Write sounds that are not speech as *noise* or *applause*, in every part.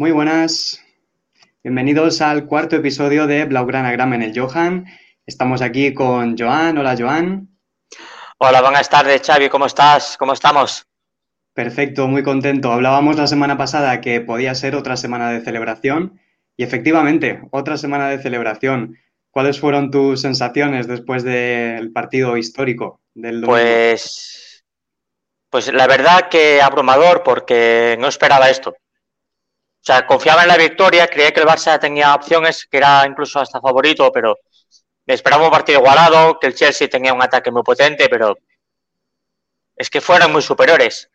Muy buenas. Bienvenidos al cuarto episodio de Blaugrana Gram en el Johan. Estamos aquí con Joan. Hola, Joan. Hola, buenas tardes, Xavi. ¿Cómo estás? ¿Cómo estamos? Perfecto, muy contento. Hablábamos la semana pasada que podía ser otra semana de celebración y efectivamente, otra semana de celebración. ¿Cuáles fueron tus sensaciones después del partido histórico del domingo? Pues, pues la verdad que abrumador porque no esperaba esto. O sea, confiaba en la victoria, creía que el Barça tenía opciones, que era incluso hasta favorito, pero esperaba un partido igualado, que el Chelsea tenía un ataque muy potente, pero es que fueron muy superiores.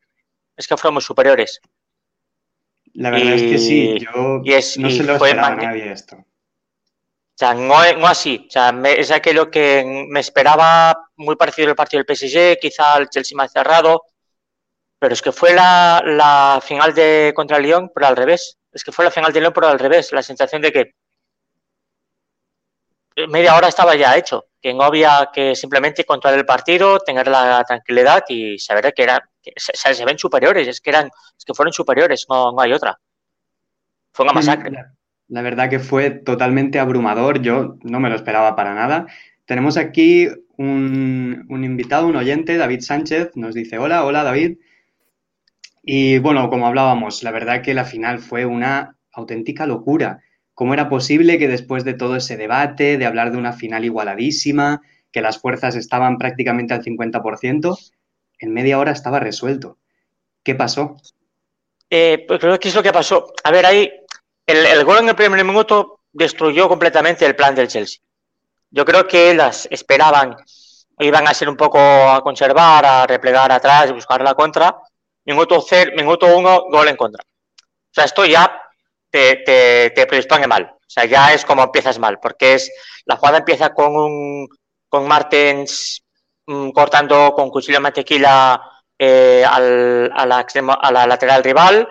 Es que fueron muy superiores. La verdad es que sí, yo no se lo esperaba a nadie esto. O sea, no, así. O sea, es aquello que me esperaba muy parecido al partido del PSG, quizá el Chelsea más cerrado, pero es que fue la, final de contra Lyon, pero al revés. Es que fue la final de Lyon, pero al revés. La sensación de que media hora estaba ya hecho, que no había que simplemente controlar el partido, tener la tranquilidad y saber que eran, se, ven superiores, es que eran, es que fueron superiores, no, no hay otra. Fue una masacre. La, verdad que fue totalmente abrumador, yo no me lo esperaba para nada. Tenemos aquí un, un invitado, un oyente, David Sánchez, nos dice, hola, hola David. Y bueno, como hablábamos, la verdad que la final fue una auténtica locura. ¿Cómo era posible que después de todo ese debate, de hablar de una final igualadísima, que las fuerzas estaban prácticamente al 50%, en media hora estaba resuelto? ¿Qué pasó? Eh, pues creo que es lo que pasó. A ver, ahí el, gol en el primer minuto destruyó completamente el plan del Chelsea. Yo creo que las esperaban, iban a ser un poco a conservar, a replegar atrás, buscar la contra, minuto, 0, minuto 1, gol en contra. O sea, esto ya te, te, te, predispone mal. O sea, ya es como empiezas mal, porque es la jugada empieza con un con Martens mmm, cortando con cuchillo de mantequilla eh, al, a, la extremo, a la lateral rival,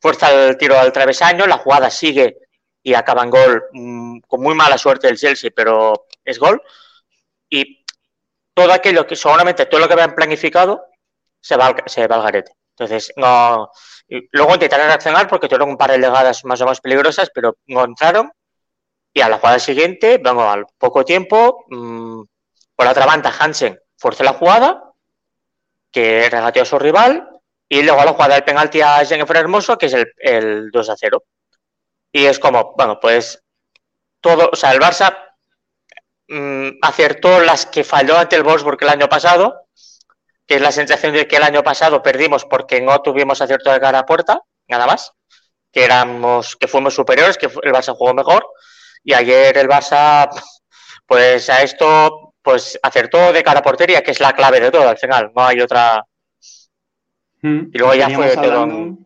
fuerza el tiro al travesaño, la jugada sigue y acaba en gol mmm, con muy mala suerte el Chelsea, pero es gol. Y todo aquello que seguramente todo lo que habían planificado se va al, se va al garete. Entonces, no. Luego intentaron reaccionar porque tuvieron un par de legadas más o menos peligrosas, pero no entraron. Y a la jugada siguiente, bueno, al poco tiempo, mmm, por la otra banda, Hansen forzó la jugada, que regateó a su rival, y luego a la jugada del penalti a Jennifer Hermoso, que es el, el 2 a 0. Y es como, bueno, pues todo, o sea, el Barça mmm, acertó las que falló ante el Wolfsburg el año pasado, que es la sensación de que el año pasado perdimos porque no tuvimos acierto de cara a puerta, nada más, que éramos, que fuimos superiores, que el Barça jugó mejor, y ayer el Barça, *laughs* pues a esto, pues acertó de cara a portería, que es la clave de todo al final, no hay otra. Mm. Y luego ya fue hablando,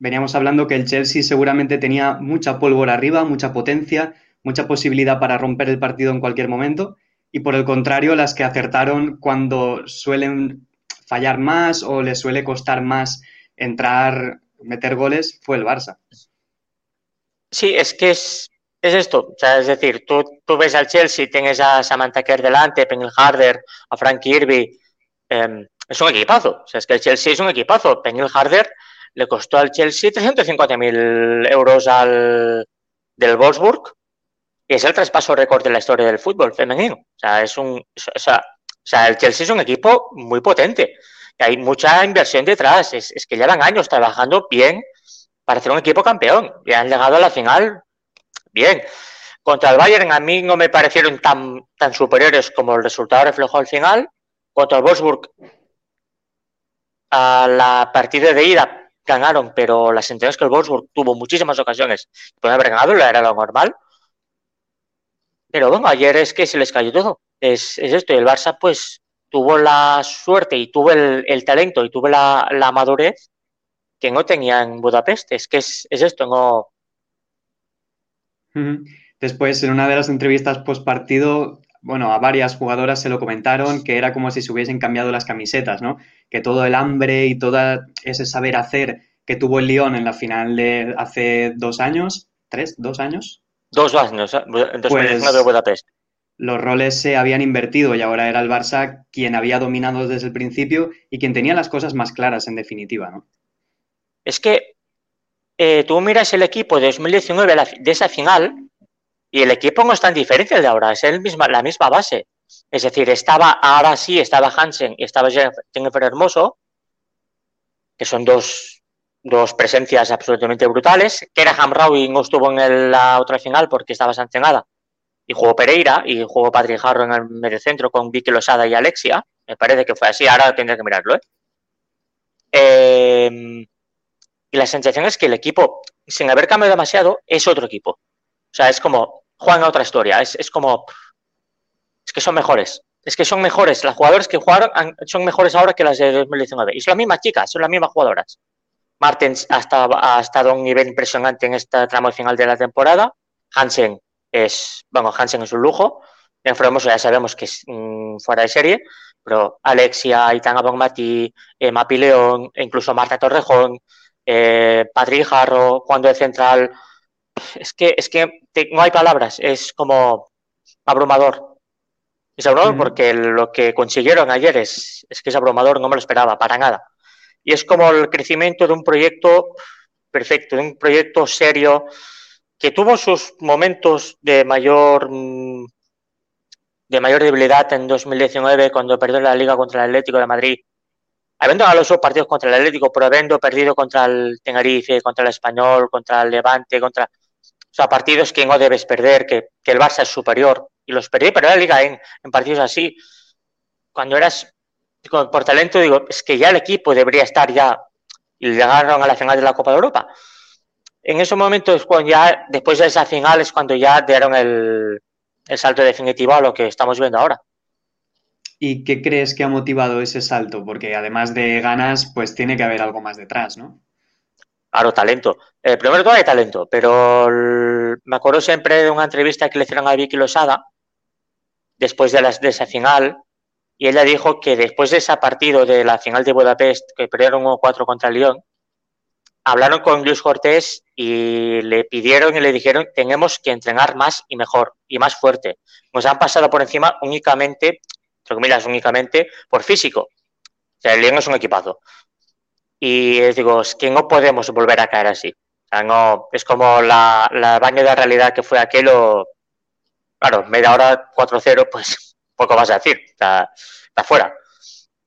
Veníamos hablando que el Chelsea seguramente tenía mucha pólvora arriba, mucha potencia, mucha posibilidad para romper el partido en cualquier momento y por el contrario, las que acertaron cuando suelen fallar más o les suele costar más entrar, meter goles, fue el Barça. Sí, es que es, es esto. O sea, es decir, tú, tú, ves al Chelsea, tienes a Samantha Kerr delante, Penny Harder, a Frank Kirby. Eh, es un equipazo. O sea, es que el Chelsea es un equipazo. Penny Harder le costó al Chelsea 350.000 euros al, del Wolfsburg es el traspaso récord de la historia del fútbol femenino. O sea, es un, o sea, el Chelsea es un equipo muy potente. Y hay mucha inversión detrás. Es, es, que llevan años trabajando bien para ser un equipo campeón. Y han llegado a la final bien. Contra el Bayern a mí no me parecieron tan, tan superiores como el resultado reflejó al final. Contra el Wolfsburg a la partida de ida ganaron, pero la sentencia es que el Wolfsburg tuvo muchísimas ocasiones. Puede haber ganado, era lo normal. Pero bueno, ayer es que se les cayó todo. Es, es esto. Y el Barça, pues, tuvo la suerte y tuvo el, talento y tuvo la, la, madurez que no tenía en Budapest. Es que es, es esto, no. Después, en una de las entrevistas post partido, bueno, a varias jugadoras se lo comentaron que era como si se hubiesen cambiado las camisetas, ¿no? Que todo el hambre y todo ese saber hacer que tuvo el Lyon en la final de hace dos años, tres, dos años, Dos años, ¿eh? pues, de Budapest. Los roles se habían invertido y ahora era el Barça quien había dominado desde el principio y quien tenía las cosas más claras, en definitiva, ¿no? Es que eh, tú miras el equipo de 2019 de esa final y el equipo no es tan diferente el de ahora, es el misma, la misma base. Es decir, estaba, ahora sí, estaba Hansen y estaba Jennifer Hermoso, que son dos, dos presencias absolutamente brutales. Keraham Rowing no estuvo en la otra final porque estaba sancionada. Y jugó Pereira y jugó Patrick Harrow en el medio centro con Vicky Losada y Alexia. Me parece que fue así, ahora tendría que mirarlo. ¿eh? Eh, y la sensación es que el equipo, sin haber cambiado demasiado, es otro equipo. O sea, es como, juegan a otra historia. Es, es como, es que son mejores. Es que son mejores. Las jugadoras que jugaron son mejores ahora que las de 2019. Y son las mismas chicas, son las mismas jugadoras. Martens ha estado, ha estado a un nivel impresionante en esta tramo final de la temporada. Hansen es, bueno, Hansen es un lujo. En ya sabemos que es mmm, fuera de serie, pero Alexia, Itana Bonmati, eh, Mapi León, e incluso Marta Torrejón, eh, Patrick Jarro, cuando de central, es que, es que te, no hay palabras, es como abrumador. Es abrumador mm. porque lo que consiguieron ayer es, es que es abrumador, no me lo esperaba para nada. Y es como el crecimiento de un proyecto perfecto, de un proyecto serio, que tuvo sus momentos de mayor mm, de mayor debilidad en 2019 cuando perdió la liga contra el Atlético de Madrid, habiendo ganado los partidos contra el Atlético, pero habiendo perdido contra el Tenerife, contra el Español, contra el Levante, contra o sea, partidos que no debes perder, que, que el Barça es superior, y los perdí, pero la liga en, en partidos así, cuando eras por talento, digo, es que ya el equipo debería estar ya, y llegaron a la final de la Copa de Europa en ese momento es cuando ya, después de esa final, es cuando ya dieron el, el salto definitivo a lo que estamos viendo ahora. ¿Y qué crees que ha motivado ese salto? Porque además de ganas, pues tiene que haber algo más detrás, ¿no? Claro, talento. Eh, primero todo hay talento, pero el, me acuerdo siempre de una entrevista que le hicieron a Vicky Losada después de, las, de esa final y ella dijo que después de ese partido de la final de Budapest, que perdieron 1-4 contra Lyon, hablaron con Luis Cortés y le pidieron y le dijeron tenemos que entrenar más y mejor y más fuerte. Nos han pasado por encima únicamente, entre comillas, únicamente por físico. O sea, el León es un equipazo. Y les digo, es que no podemos volver a caer así. No, es como la, la de realidad que fue aquello. Claro, media hora 4-0, pues poco vas a decir, está, fuera.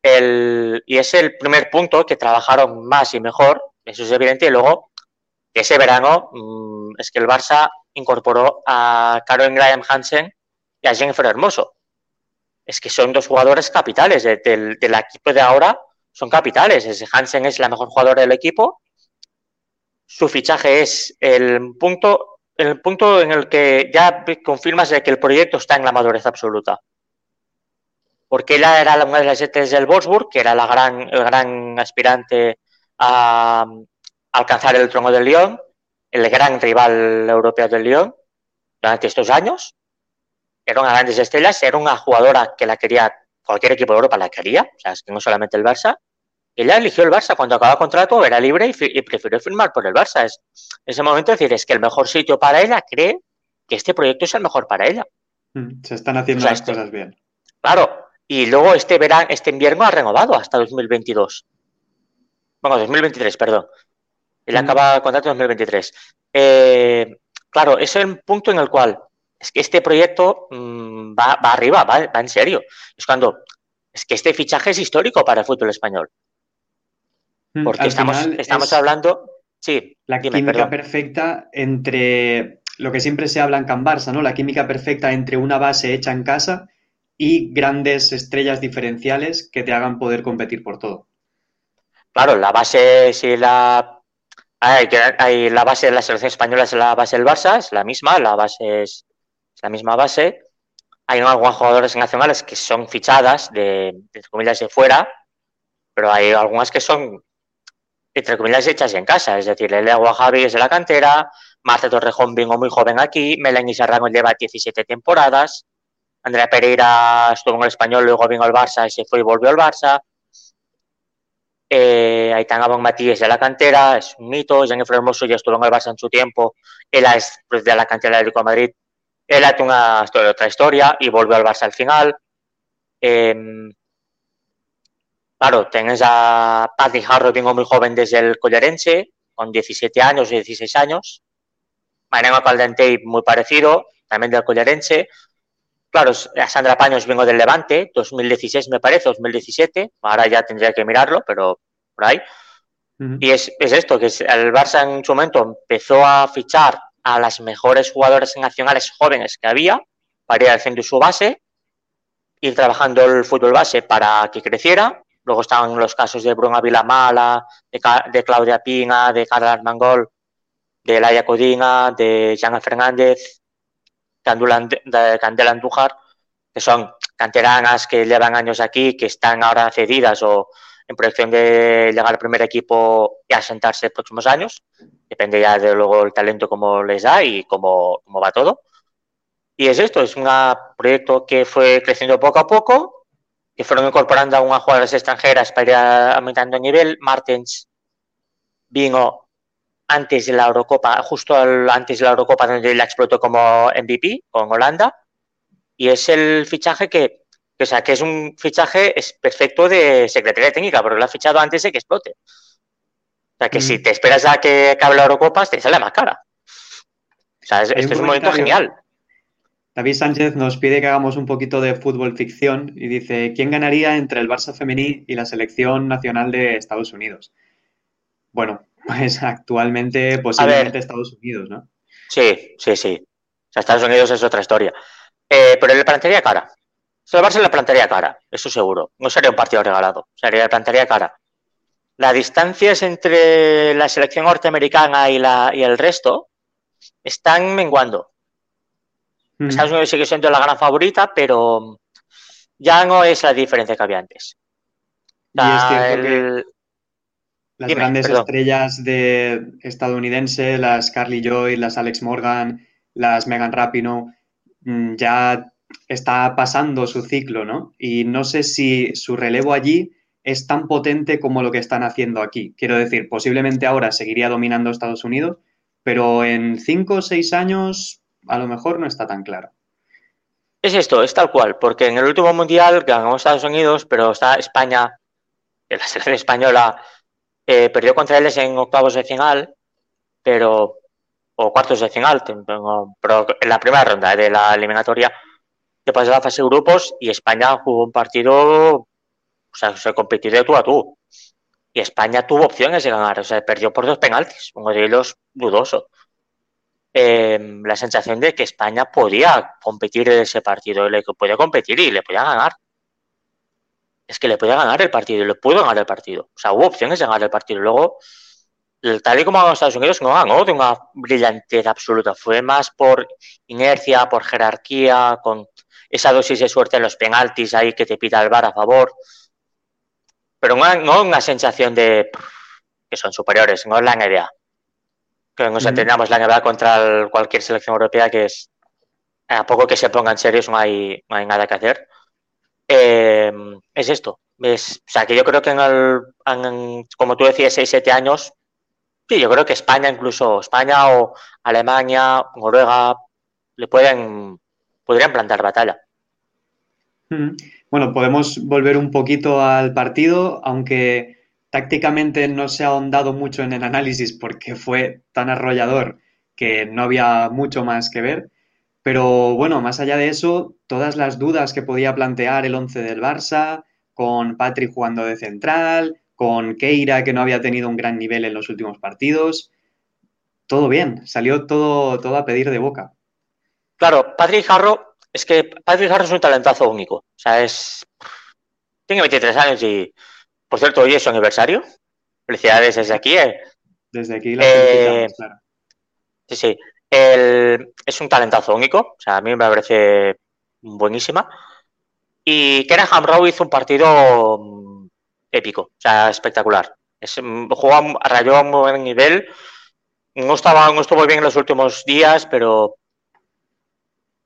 Y es el primer punto que trabajaron más y mejor eso es evidente. Y luego, ese verano, mmm, es que el Barça incorporó a Karen Graham Hansen y a Jennifer Hermoso. Es que son dos jugadores capitales de, de, del equipo de ahora, son capitales. Ese Hansen es la mejor jugadora del equipo. Su fichaje es el punto, el punto en el que ya confirmas de que el proyecto está en la madurez absoluta. Porque ella era una de las etes del Wolfsburg, que era la gran, el gran aspirante a alcanzar el trono del Lyon, el gran rival europeo del Lyon, durante estos años. Era una grandes estrellas, era una jugadora que la quería, cualquier equipo de Europa la quería, o sea, es que no solamente el Barça. Ella eligió el Barça cuando acababa el contrato, era libre y, y, prefirió firmar por el Barça. Es, en ese momento decir, es que el mejor sitio para ella cree que este proyecto es el mejor para ella. Mm, se están haciendo o sea, las este, cosas bien. Claro, y luego este verano, este invierno ha renovado hasta 2022. Bueno, 2023, perdón. Él mm. acaba el contrato en 2023. Eh, claro, es el punto en el cual es que este proyecto mmm, va, va, arriba, va, va, en serio. Es cuando es que este fichaje es histórico para el fútbol español. Mm, Porque estamos, estamos hablando. Sí, la dime, química perdón. perfecta entre lo que siempre se habla en Can Barça, ¿no? La química perfecta entre una base hecha en casa y grandes estrellas diferenciales que te hagan poder competir por todo. Claro, la base, si la. Hay, la base de la selección española es la base del Barça, es la misma, la base es, la misma base. Hay algunos jugadores nacionales que son fichadas de, de comillas de fuera, pero hay algunas que son, entre comillas, hechas en casa. Es decir, el Agua Javi es de la cantera, Marta Torrejón vino muy joven aquí, Melanie Serrano lleva 17 temporadas, Andrea Pereira estuvo en el español, luego vino al Barça y se fue y volvió al Barça. Eh, Aitana Bonmatí es de la cantera, es un mito. Jennifer Hermoso ya estuvo en el Barça en su tiempo. Ella es pues, de la cantera del Atlético de Madrid. Él ha una historia, otra historia y volvió al Barça al final. Eh, claro, tenés a Patty Harrow, vengo muy joven desde el Collarense, con 17 años o 16 años. Mariano Caldentey muy parecido, también del Collerense. Claro, Sandra Paños vengo del Levante, 2016 me parece, 2017. Ahora ya tendría que mirarlo, pero por ahí. Y es, es, esto, que el Barça en su momento empezó a fichar a las mejores jugadores nacionales jóvenes que había para ir haciendo su base, ir trabajando el fútbol base para que creciera. Luego estaban los casos de Bruna Vilamala, de, de Claudia Pina, de Carla Mangol, de Laia Codina, de Jana Fernández, de Candela Andújar, que son canteranas que llevan años aquí, que están ahora cedidas o en proyección de llegar al primer equipo y asentarse en próximos años. Depende ya de luego el talento como les da y cómo, cómo va todo. Y es esto, es un proyecto que fue creciendo poco a poco, que fueron incorporando a unas jugadoras extranjeras para ir aumentando el nivel. Martens vino antes de la Eurocopa, justo antes de la Eurocopa donde la explotó como MVP con Holanda. Y es el fichaje que o sea, que es un fichaje es perfecto de Secretaría Técnica, porque lo ha fichado antes de que explote. O sea, que si mm. te esperas a que acabe la Eurocopa, te sale más cara. O sea, es, este es un momento genial. David Sánchez nos pide que hagamos un poquito de fútbol ficción y dice, ¿quién ganaría entre el Barça femení y la selección nacional de Estados Unidos? Bueno, pues actualmente posiblemente Estados Unidos, ¿no? Sí, sí, sí. O sea, Estados Unidos es otra historia. Eh, pero le plantearía cara. Salvarse la plantaría cara, eso seguro. No sería un partido regalado, sería la plantaría cara. Las distancias entre la selección norteamericana y, la, y el resto están menguando. Mm. Estados Unidos sigue siendo la gran favorita, pero ya no es la diferencia que había antes. Las grandes estrellas de estadounidense, las Carly Joy, las Alex Morgan, las Megan Rapino, mm, ya está pasando su ciclo, ¿no? Y no sé si su relevo allí es tan potente como lo que están haciendo aquí. Quiero decir, posiblemente ahora seguiría dominando Estados Unidos, pero en cinco o seis años a lo mejor no está tan claro. Es esto, es tal cual, porque en el último mundial ganó Estados Unidos, pero está España, la selección española eh, perdió contra ellos en octavos de final, pero o cuartos de final, pero en la primera ronda de la eliminatoria te pasó la fase de grupos y España jugó un partido, o sea, se competió de tú a tú. Y España tuvo opciones de ganar, o sea, perdió por dos penaltis, uno de ellos dudoso. Em, la sensación de que España podía competir en ese partido, le podía competir y le podía ganar. Es que le podía ganar el partido y le pudo ganar el partido. O sea, hubo opciones de ganar el partido. Luego, tal y como ganó Estados Unidos, no ganó de una brillantez absoluta. Fue más por inercia, por jerarquía, con esa dosis de suerte en los penaltis ahí que te pita el bar a favor. Pero no una sensación de que son superiores, no es la idea. Que nos entendamos la NBA contra cualquier selección europea que es a poco que se pongan serios no hay, no hay nada que hacer. Eh, es esto. Es, o sea, que yo creo que en el, como tú decías, 6-7 años, sí, yo creo que España, incluso España o Alemania, Noruega, le pueden podrían plantar batalla. Mm. Bueno, podemos volver un poquito al partido, aunque tácticamente no se ha ahondado mucho en el análisis porque fue tan arrollador que no había mucho más que ver. Pero bueno, más allá de eso, todas las dudas que podía plantear el 11 del Barça, con Patrick jugando de central, con Keira que no había tenido un gran nivel en los últimos partidos, todo bien, salió todo, todo a pedir de boca. Claro, Patrick Jarro, es que Patrick Jarro es un talentazo único. O sea, es. Tiene 23 años y, por cierto, hoy es su aniversario. Felicidades desde aquí. Eh. Desde aquí la eh, claro. Sí, sí. Es un talentazo único. O sea, a mí me parece buenísima. Y Kenneth Hamrow hizo un partido mm, épico, o sea, espectacular. Es, mm, jugó, rayó a un buen nivel. No, estaba, no estuvo bien en los últimos días, pero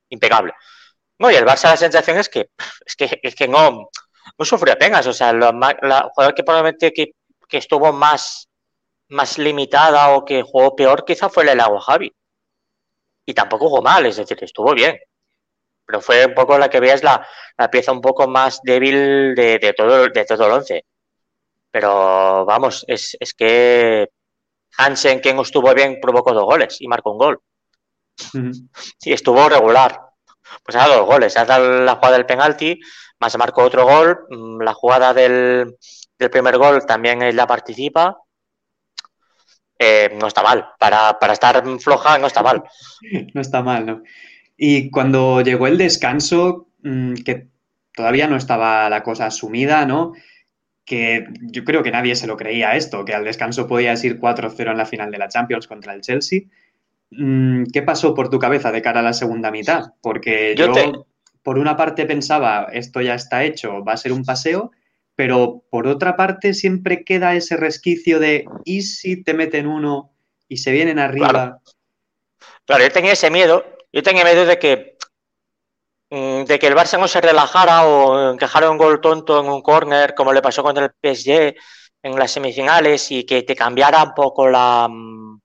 impecable. No, y el Barça la sensación es que, es que, es que no, no sufrió apenas. O sea, la, jugador que probablemente que, estuvo más, más limitada o que jugó peor quizá fue el agua Javi. Y tampoco jugó mal, es decir, estuvo bien. Pero fue un poco la que veas la, la pieza un poco más débil de, todo, de todo el once. Pero vamos, es, es que Hansen, quien estuvo bien, provocó dos goles y marcó un gol. Y estuvo regular. Pues ha dado dos goles. Ha dado la jugada del penalti, más marcó otro gol. Mm, la jugada del, primer gol también la participa. Eh, no está mal. Para, para estar floja, no está mal. *laughs* no está mal, ¿no? Y cuando llegó el descanso, mm, que todavía no estaba la cosa asumida, ¿no? Que yo creo que nadie se lo creía esto, que al descanso podías ir 4-0 en la final de la Champions contra el Chelsea. Mm, ¿Qué pasó por tu cabeza de cara a la segunda mitad? Porque yo, por una parte pensaba, esto ya está hecho, va a ser un paseo, pero por otra parte siempre queda ese resquicio de, ¿y si te meten uno y se vienen arriba? Claro, yo tenía ese miedo, yo tenía miedo de que mm, de que el Barça no se relajara o encajara un gol tonto en un córner, como le pasó contra el PSG en las semifinales, y que te cambiara un poco la. Mm,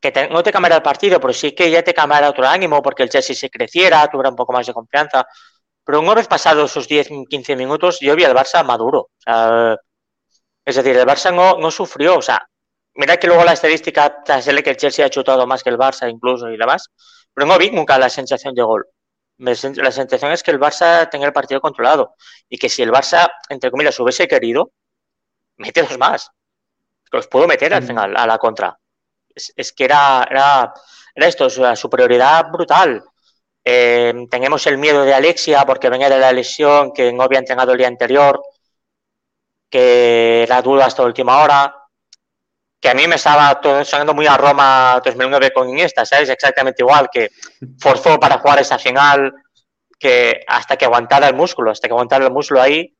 que no te cambiara el partido, pero sí que ya te cambiara otro ánimo, porque el Chelsea se creciera, tuviera un poco más de confianza. Pero una vez pasados esos 10, 15 minutos, yo vi al Barça maduro. es decir, el Barça no, no sufrió. O sea, mira que luego la estadística sale que el Chelsea ha chutado más que el Barça incluso y demás. Pero no vi nunca la sensación de gol. La sensación es que el Barça tenga el partido controlado y que si el Barça, entre comillas, hubiese querido, mete dos más. Los puedo meter al mm. final a la contra. Es, que era, era, era esto, la superioridad brutal. Eh, tenemos el miedo de Alexia porque venía de la lesión que no había entrenado el día anterior, que era duda hasta última hora que a mí me estaba sonando muy a Roma 2009 con Iniesta, ¿sabes? Exactamente igual, que forzó para jugar esa final, que hasta que aguantara el músculo, hasta que aguantara el músculo ahí,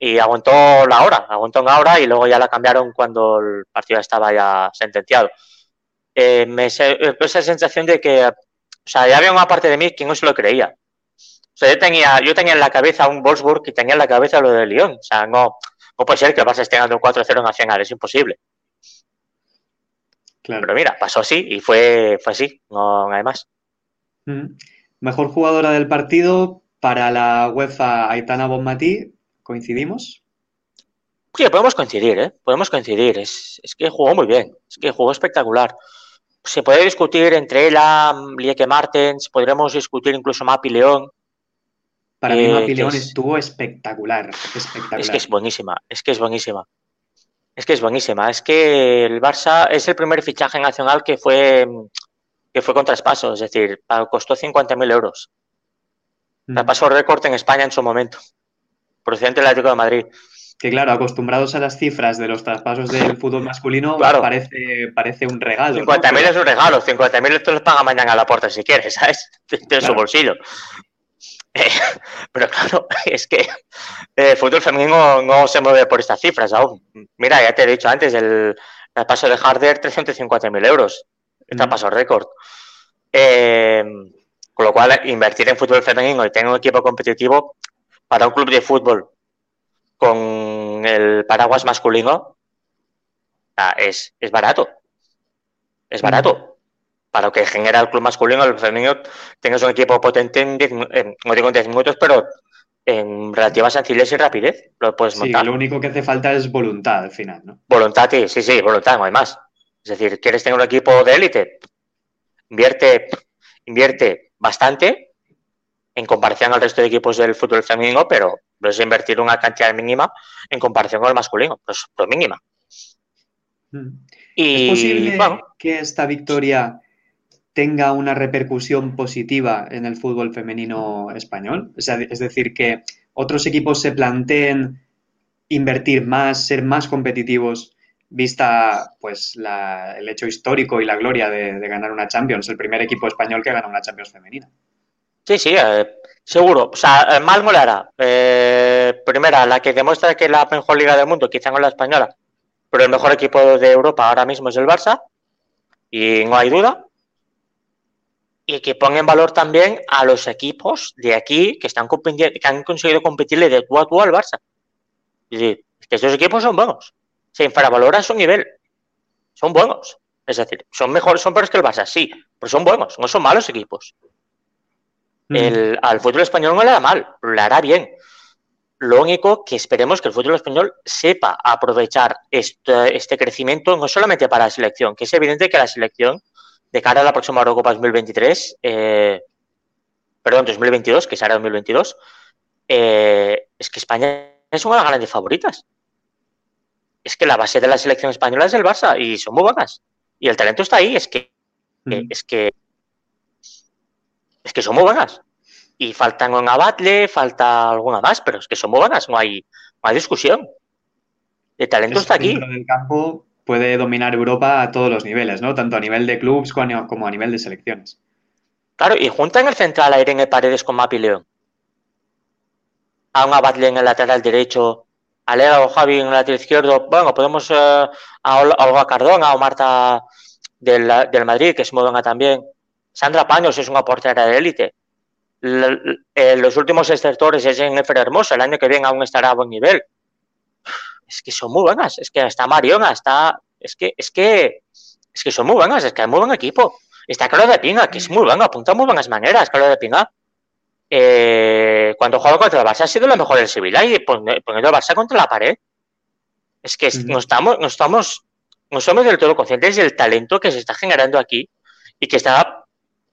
y aguantó la hora, aguantó una hora y luego ya la cambiaron cuando el partido estaba ya sentenciado. Eh, me esa sensación de que, o sea, ya había una parte de mí que no se lo creía. O sea, yo tenía, yo tenía en la cabeza un Wolfsburg y tenía en la cabeza lo de Lyon. O sea, no, no puede ser que vas a esté ganando un 4-0 nacional, es imposible. Pero mira, pasó así y fue, fue así, no hay más. Mejor jugadora del partido para la UEFA Aitana Bonmatí, ¿coincidimos? Sí, podemos coincidir, ¿eh? Podemos coincidir. Es, que jugó muy bien, es que jugó espectacular. Se puede discutir entre ella, Lieke Martens, podremos discutir incluso Mapi León. Para mí Mapi León estuvo espectacular, espectacular. Es que es buenísima, es que es buenísima. Es que es buenísima. Es que el Barça es el primer fichaje nacional que fue que fue con traspaso, es decir, costó 50.000 euros. Mm. Traspaso récord en España en su momento, procedente del Atlético de Madrid. Que claro, acostumbrados a las cifras de los traspasos del *laughs* fútbol masculino, parece, parece un regalo. 50.000 es un regalo, 50.000 te los paga mañana a la puerta si quieres, ¿sabes? *laughs* De, su bolsillo. *laughs* pero claro, es que el fútbol femenino no se mueve por estas cifras aún. Mira, ya te he dicho antes, el, paso de Harder, 350.000 euros. Está paso récord. Eh, con lo cual, invertir en fútbol femenino y tener un equipo competitivo para un club de fútbol con el paraguas masculino es, es barato. Es barato para que genera el club masculino, el femenino, tengas un equipo potente en, no digo en 10 minutos, pero en relativa sencillez y rapidez lo puedes montar. Sí, lo único que hace falta es voluntad al final, ¿no? Voluntad, sí, sí, sí, voluntad, no hay más. Es decir, quieres tener un equipo de élite, invierte, invierte bastante en comparación al resto de equipos del fútbol femenino, pero es invertir una cantidad mínima en comparación con el masculino, pues, pues mínima. Mm. ¿Es posible que esta victoria tenga una repercusión positiva en el fútbol femenino español? es decir, que otros equipos se planteen invertir más, ser más competitivos, vista pues el hecho histórico y la gloria de, ganar una Champions, el primer equipo español que gana una Champions femenina. Sí, sí, eh, seguro. O sea, eh, mal molará. Eh, primera, la que demuestra que la mejor liga del mundo, quizá no la española, pero el mejor equipo de Europa ahora mismo es el Barça, y no hay duda y que ponga en valor también a los equipos de aquí que están que han conseguido competirle de tú a tú al Barça. Es decir, que esos equipos son buenos. Se infravalora su nivel. Son buenos. Es decir, son mejores, son peores que el Barça, sí, pero son buenos, no son malos equipos. Mm. El, al fútbol español no le da mal, le hará bien. Lo único que esperemos que el fútbol español sepa aprovechar este, este crecimiento no solamente para la selección, que es evidente que la selección de cara a la próxima Eurocopa 2023, eh, perdón, 2022, que será 2022, eh, es que España es una de las grandes favoritas. Es que la base de la selección española es el Barça y son muy buenas. Y el talento está ahí, es que, mm. es que es que son muy buenas. Y faltan una Batle, falta alguna más, pero es que son muy buenas, no hay, no hay discusión. El talento está aquí. El campo puede dominar Europa a todos los niveles, ¿no? Tanto a nivel de clubes como a nivel de selecciones. Claro, y junta en el central a Irene Paredes con Mapi León. A una Batle en el lateral derecho, a Lea o Javi en el lateral izquierdo. Bueno, podemos eh, a Olga Cardona o Marta del, del Madrid, que es muy buena también. Sandra Paños es una portera de élite. Eh, los últimos exceptores es en Efer Hermosa. El año que viene aún estará a buen nivel. Es que son muy buenas. Es que está Mariona, está. Es que, es que, es que son muy buenas. Es que hay muy buen equipo. Está Carlos de Pinga, que es muy bueno, apunta muy buenas maneras. Carlos de Pinga. Eh, cuando juega contra el Barça ha sido lo mejor del Sevilla y poniendo el Barça contra la pared. Es que no estamos, no estamos, no somos del todo conscientes del talento que se está generando aquí y que está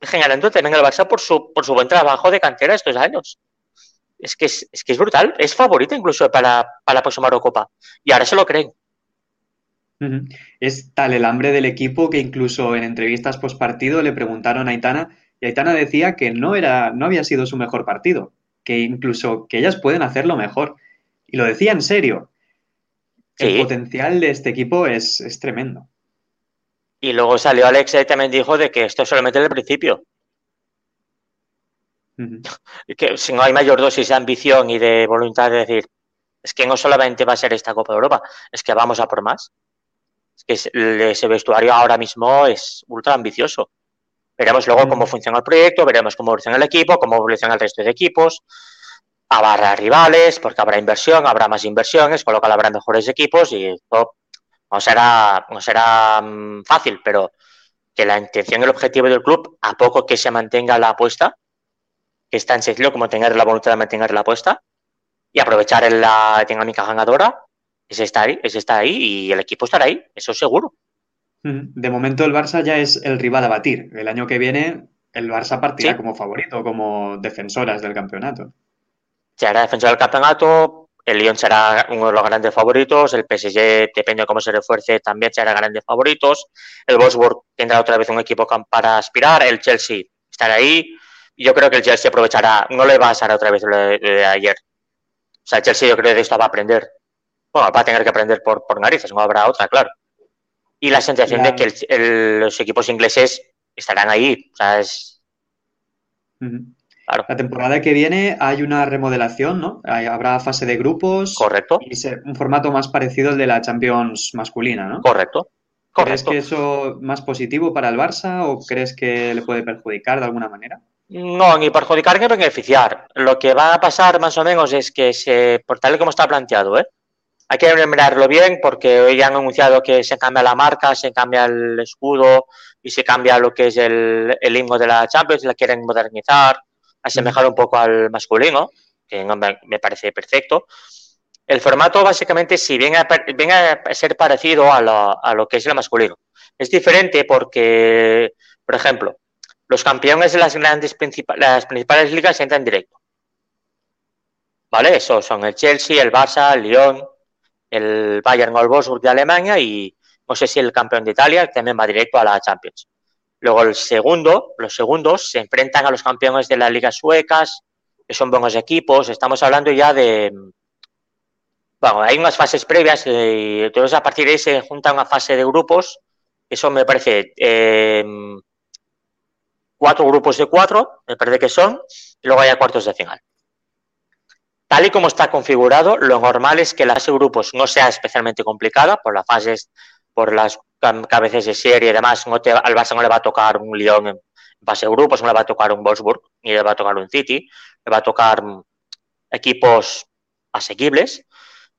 generando también el Barça por su, por su buen trabajo de cantera estos años. Es que es, que es brutal, es favorita incluso para, la próxima Eurocopa. Y ahora se lo creen. Es tal el hambre del equipo que incluso en entrevistas post partido le preguntaron a Aitana y Aitana decía que no, era, no había sido su mejor partido, que incluso que ellas pueden hacerlo mejor. Y lo decía en serio. El potencial de este equipo es, es tremendo. Y luego salió Alex y también dijo de que esto es solamente el principio. que si no hay mayor dosis de ambición y de voluntad de decir, es que no solamente va a ser esta Copa de Europa, es que vamos a por más. Es que ese vestuario ahora mismo es ultra ambicioso. Veremos luego cómo funciona el proyecto, veremos cómo evoluciona el equipo, cómo evoluciona el resto de equipos. Habrá rivales, porque habrá inversión, habrá más inversiones, con lo cual habrá mejores equipos y no será, no será mm, fácil, pero que la intención y el objetivo del club, a poco que se mantenga la apuesta, que es tan sencillo como tener la voluntad de mantener la apuesta y aprovechar la dinámica ganadora, es estar ahí, es estar ahí y el equipo estará ahí, eso seguro. De momento el Barça ya es el rival a batir. El año que viene el Barça partirá como favorito, como defensoras del campeonato. Era defensor del campeonato, el Lyon será uno de los grandes favoritos, el PSG, depende de cómo se refuerce, también será grandes favoritos, el Wolfsburg tendrá otra vez un equipo para aspirar, el Chelsea estará ahí, yo creo que el Chelsea aprovechará, no le va a pasar otra vez lo de, ayer. O sea, el Chelsea yo creo que de esto va a aprender, bueno, va a tener que aprender por, por narices, no habrá otra, claro. Y la sensación de que los equipos ingleses estarán ahí, o sea, es... La temporada que viene hay una remodelación, ¿no? habrá fase de grupos. Correcto. Y un formato más parecido al de la Champions masculina, ¿no? Correcto. ¿Crees que eso más positivo para el Barça o crees que le puede perjudicar de alguna manera? No, ni perjudicar ni beneficiar. Lo que va a pasar más o menos es que se, por tal y como está planteado, ¿eh? Hay que mirarlo bien porque hoy han anunciado que se cambia la marca, se cambia el escudo y se cambia lo que es el, el himno de la Champions, la quieren modernizar asemejado un poco al masculino, que me parece perfecto. El formato básicamente si viene a, ser parecido a lo, que es el masculino. Es diferente porque, por ejemplo, los campeones de las grandes las principales ligas entran directo. ¿Vale? Esos son el Chelsea, el Barça, el Lyon, el Bayern o el de Alemania y no sé si el campeón de Italia también va directo a la Champions. Luego el segundo, los segundos se enfrentan a los campeones de las ligas suecas, que son buenos equipos. Estamos hablando ya de, bueno, hay unas fases previas y entonces a partir de ahí se junta una fase de grupos. Eso me parece eh, cuatro grupos de cuatro, me parece que son, y luego hay cuartos de final. Tal y como está configurado, lo normal es que la fase de grupos no sea especialmente complicada por las fases, por las cabezas de serie y demás, no te, al Barça no le va a tocar un Lyon en base de grupos, no le va a tocar un Wolfsburg, ni le va a tocar un City, le va a tocar mm, equipos asequibles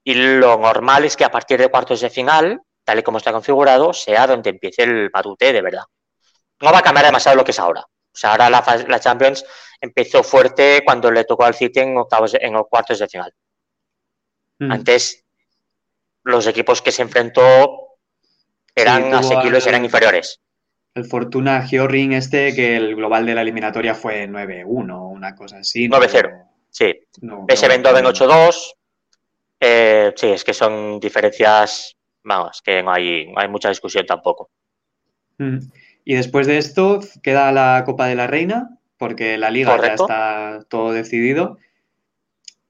y lo normal es que a partir de cuartos de final, tal y como está configurado, sea donde empiece el batute de verdad. No va a cambiar demasiado lo que es ahora. O sea, ahora la Champions empezó fuerte cuando le tocó al City en octavos, en cuartos de final. Mm. Antes, los equipos que se enfrentó eran asequibles, eran inferiores. El Fortuna Georring este, que el global de la eliminatoria fue 9-1, una cosa así. 9-0, sí. No, PSV Eindhoven 8-2. Eh, sí, es que son diferencias, vamos, que no hay, no hay mucha discusión tampoco. Mm. Y después de esto queda la Copa de la Reina, porque la liga ya está todo decidido.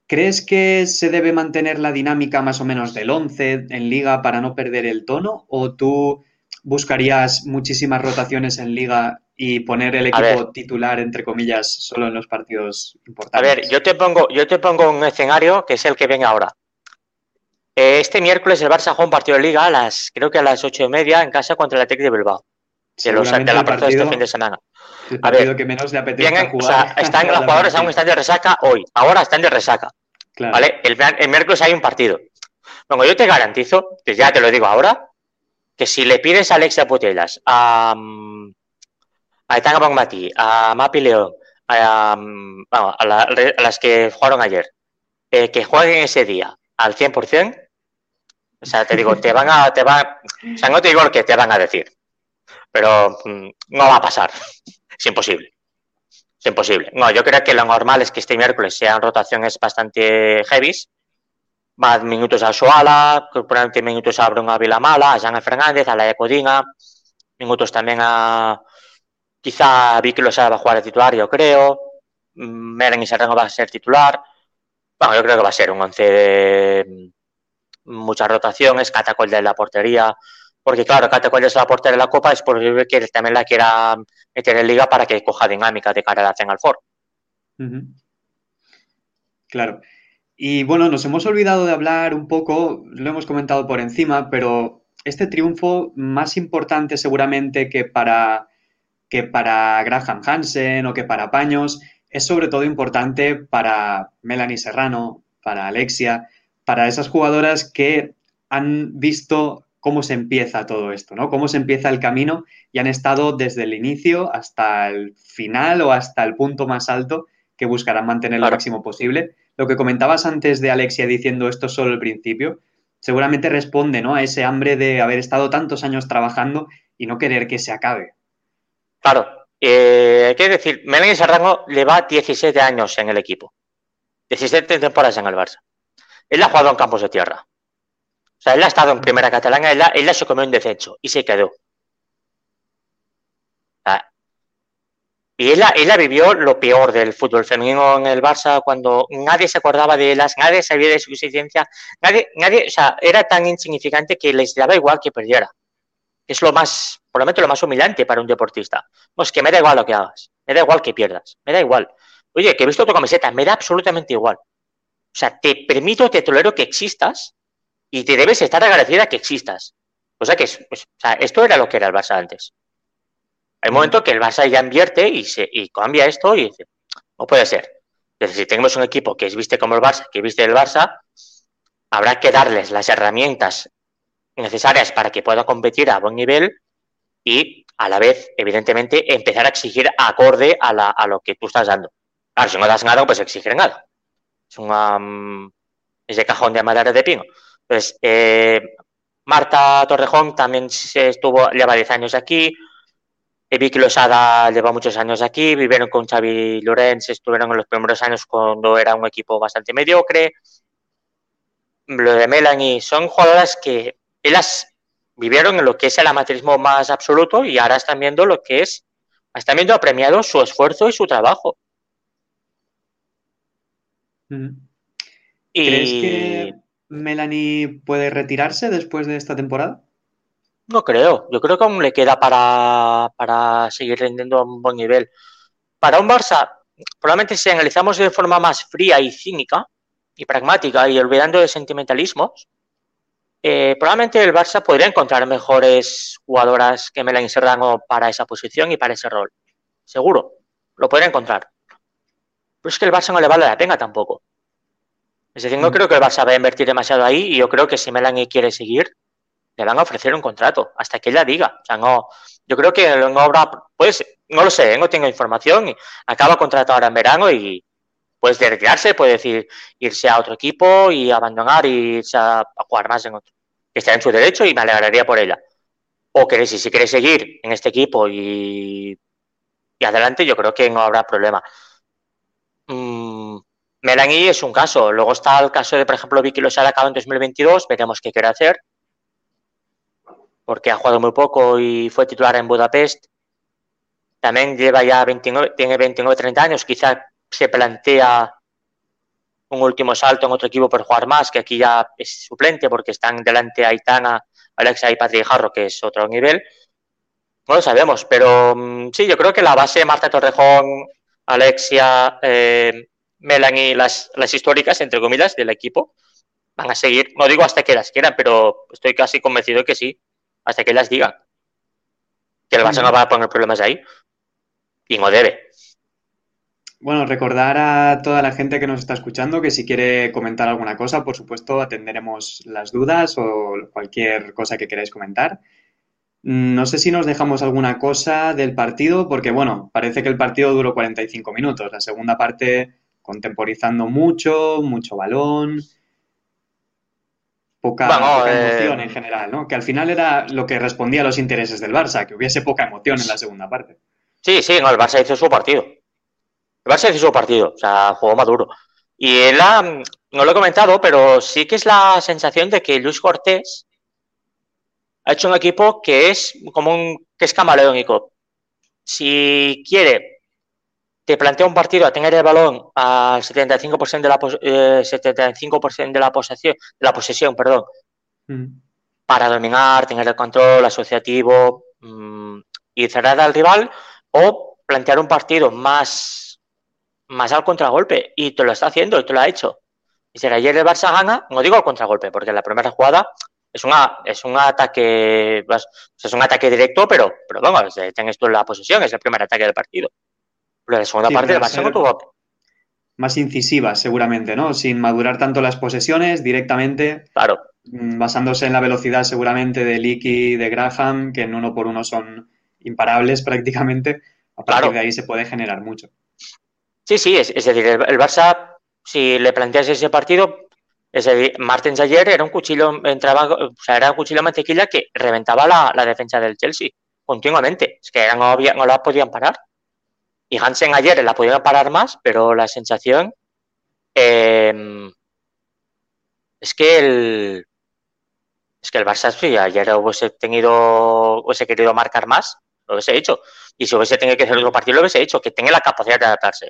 ¿Crees que se debe mantener la dinámica más o menos del 11 en liga para no perder el tono? ¿O tú buscarías muchísimas rotaciones en liga y poner el equipo titular, entre comillas, solo en los partidos importantes? A ver, yo te pongo, yo te pongo un escenario que es el que viene ahora. Eh, este miércoles el Barça juega un partido de liga a las, creo que a las ocho y media en casa contra el Atlético de Bilbao. De, los, de la partido, de este fin de semana. El partido a ver, que menos le apetece jugar. están *laughs* los jugadores aún están de resaca hoy. Ahora están de resaca. ¿Vale? El, miércoles hay un partido. Bueno, yo te garantizo, que ya te lo digo ahora, que si le pides a Alexia Putelas, a, mm, a Etanga a Mapi León, a, mm, las que jugaron ayer, eh, que jueguen ese día al 100%, o sea, te digo, te van a, te van, o sea, no te digo lo que te van a decir, pero mm, no va a pasar, *laughs* es imposible. Es imposible. No, yo creo que lo normal es que este miércoles sean rotaciones bastante heavies. Más minutos a Suala, probablemente minutos a Bruno Vilamala, a Jean Fernández, a la Codina, minutos también a quizá Vicky Losada va a jugar de titular, yo creo. Meren y Serrano va a ser titular. Bueno, yo creo que va a ser un once de muchas rotaciones, Catacol de la portería, porque claro, Catacol es la portería de la Copa, es posible que también la quiera meter en liga para que coja dinámica de cara a la Final Four. Claro. Y bueno, nos hemos olvidado de hablar un poco, lo hemos comentado por encima, pero este triunfo más importante seguramente que para, que para Graham Hansen o que para Paños, es sobre todo importante para Melanie Serrano, para Alexia, para esas jugadoras que han visto cómo se empieza todo esto, ¿no? Cómo se empieza el camino y han estado desde el inicio hasta el final o hasta el punto más alto que buscarán mantener lo máximo posible. Lo que comentabas antes de Alexia diciendo esto es solo el principio, seguramente responde ¿no? a ese hambre de haber estado tantos años trabajando y no querer que se acabe. Claro, eh, hay que decir, Melanie Serrano lleva 17 años en el equipo, 17 temporadas en el Barça. Él ha jugado en campos de tierra, sea, él ha estado en primera catalana, él, él se comió un descenso y se quedó. y él, él vivió lo peor del fútbol femenino en el Barça cuando nadie se acordaba de ellas, nadie sabía de su existencia, nadie, nadie, o sea, era tan insignificante que les daba igual que perdiera. Es lo más, por lo menos lo más humillante para un deportista. Pues que me da igual lo que hagas, me da igual que pierdas, me da igual. Oye, que he visto tu camiseta, me da absolutamente igual. O sea, te permito, te tolero que existas, y te debes estar agradecida que existas. O sea que esto era lo que era el Barça antes. Hay un momento que el Barça ya invierte y, se, y cambia esto y dice, no puede ser. Entonces, si tenemos un equipo que es viste como el Barça, que viste el Barça, habrá que darles las herramientas necesarias para que pueda competir a buen nivel y a la vez, evidentemente, empezar a exigir acorde a, la, lo que tú estás dando. Claro, si no das nada, pues exigir nada. Es una, mm, es de cajón de madera de pino. Pues eh, Marta Torrejón también estuvo, lleva 10 años aquí. Vicky Losada lleva muchos años aquí. Vivieron con Xavi Lorenz, estuvieron en los primeros años cuando era un equipo bastante mediocre. Lo de Melanie son jugadoras que ellas vivieron en lo que es el amateurismo más absoluto y ahora están viendo lo que es, están viendo apremiado su esfuerzo y su trabajo. Y Melanie puede retirarse después de esta temporada? No creo. Yo creo que aún le queda para, seguir rindiendo a un buen nivel. Para un Barça, probablemente si analizamos de forma más fría y cínica y pragmática y olvidando de sentimentalismos, eh, probablemente el Barça podría encontrar mejores jugadoras que Melanie Serrano para esa posición y para ese rol. Seguro, lo podría encontrar. Pero es que el Barça no le vale la pena tampoco. Es decir, no creo que el a invertir demasiado ahí y yo creo que si Melanie quiere seguir, le van a ofrecer un contrato hasta que ella diga. O sea, no, yo creo que no habrá, pues, no lo sé, no tengo información acaba contrato ahora en verano y puede retirarse, puede decir irse a otro equipo y abandonar y irse a, jugar más en otro. Está en su derecho y me alegraría por ella. O que si, si quiere seguir en este equipo y, y adelante, yo creo que no habrá problema. Mm, Melanie es un caso. Luego está el caso de, por ejemplo, Vicky Lozada acaba en 2022. Veremos qué quiere hacer. Porque ha jugado muy poco y fue titular en Budapest. También lleva ya 29, tiene 29, 30 años. Quizá se plantea un último salto en otro equipo por jugar más, que aquí ya es suplente porque están delante Aitana, Alexa y Patrick Jarro, que es otro nivel. No lo sabemos, pero mm, sí, yo creo que la base Marta Torrejón, Alexia, eh, Melanie, las, las históricas, entre comillas, del equipo, van a seguir, no digo hasta que las quieran, pero estoy casi convencido que sí, hasta que las digan. Que el Barça no va a poner problemas ahí. Y no debe. Bueno, recordar a toda la gente que nos está escuchando que si quiere comentar alguna cosa, por supuesto, atenderemos las dudas o cualquier cosa que queráis comentar. No sé si nos dejamos alguna cosa del partido, porque bueno, parece que el partido duró 45 minutos. La segunda parte contemporizando mucho, mucho balón, poca, eh, emoción en general, ¿no? Que al final era lo que respondía a los intereses del Barça, que hubiese poca emoción en la segunda parte. Sí, sí, no, el Barça hizo su partido. El Barça hizo su partido, o sea, jugó maduro. Y él no lo he comentado, pero sí que es la sensación de que Luis Cortés ha hecho un equipo que es como un que es camaleónico. Si quiere te plantea un partido a tener el balón al 75% de la, eh, 75 de la posesión, de la posesión perdón, mm. para dominar, tener el control asociativo mmm, y cerrar al rival, o plantear un partido más, más al contragolpe. Y te lo está haciendo y te lo ha hecho. Y si ayer el Barça gana, no digo al contragolpe, porque la primera jugada es una es un ataque es un ataque directo, pero, pero vamos, tienes tú la posesión, es el primer ataque del partido. Pero la segunda parte del Barça no tuvo. Más incisiva, seguramente, ¿no? Sin madurar tanto las posesiones, directamente. Claro. Mm, basándose en la velocidad, seguramente, de Leaky y de Graham, que en uno por uno son imparables *laughs* prácticamente. A partir de ahí se puede generar mucho. Sí, sí, es, decir, el, Barça, si le planteas ese partido, ese, Martens ayer era un cuchillo, entraba, o sea, era un cuchillo de mantequilla que reventaba la, la defensa del Chelsea continuamente. Es que no, había, no la podían parar. Y Hansen ayer la podía parar más, pero la sensación eh, es que el es que el Barça si ayer hubiese tenido hubiese querido marcar más, lo hubiese hecho. Y si hubiese tenido que hacer otro partido, lo hubiese hecho, que tenga la capacidad de adaptarse.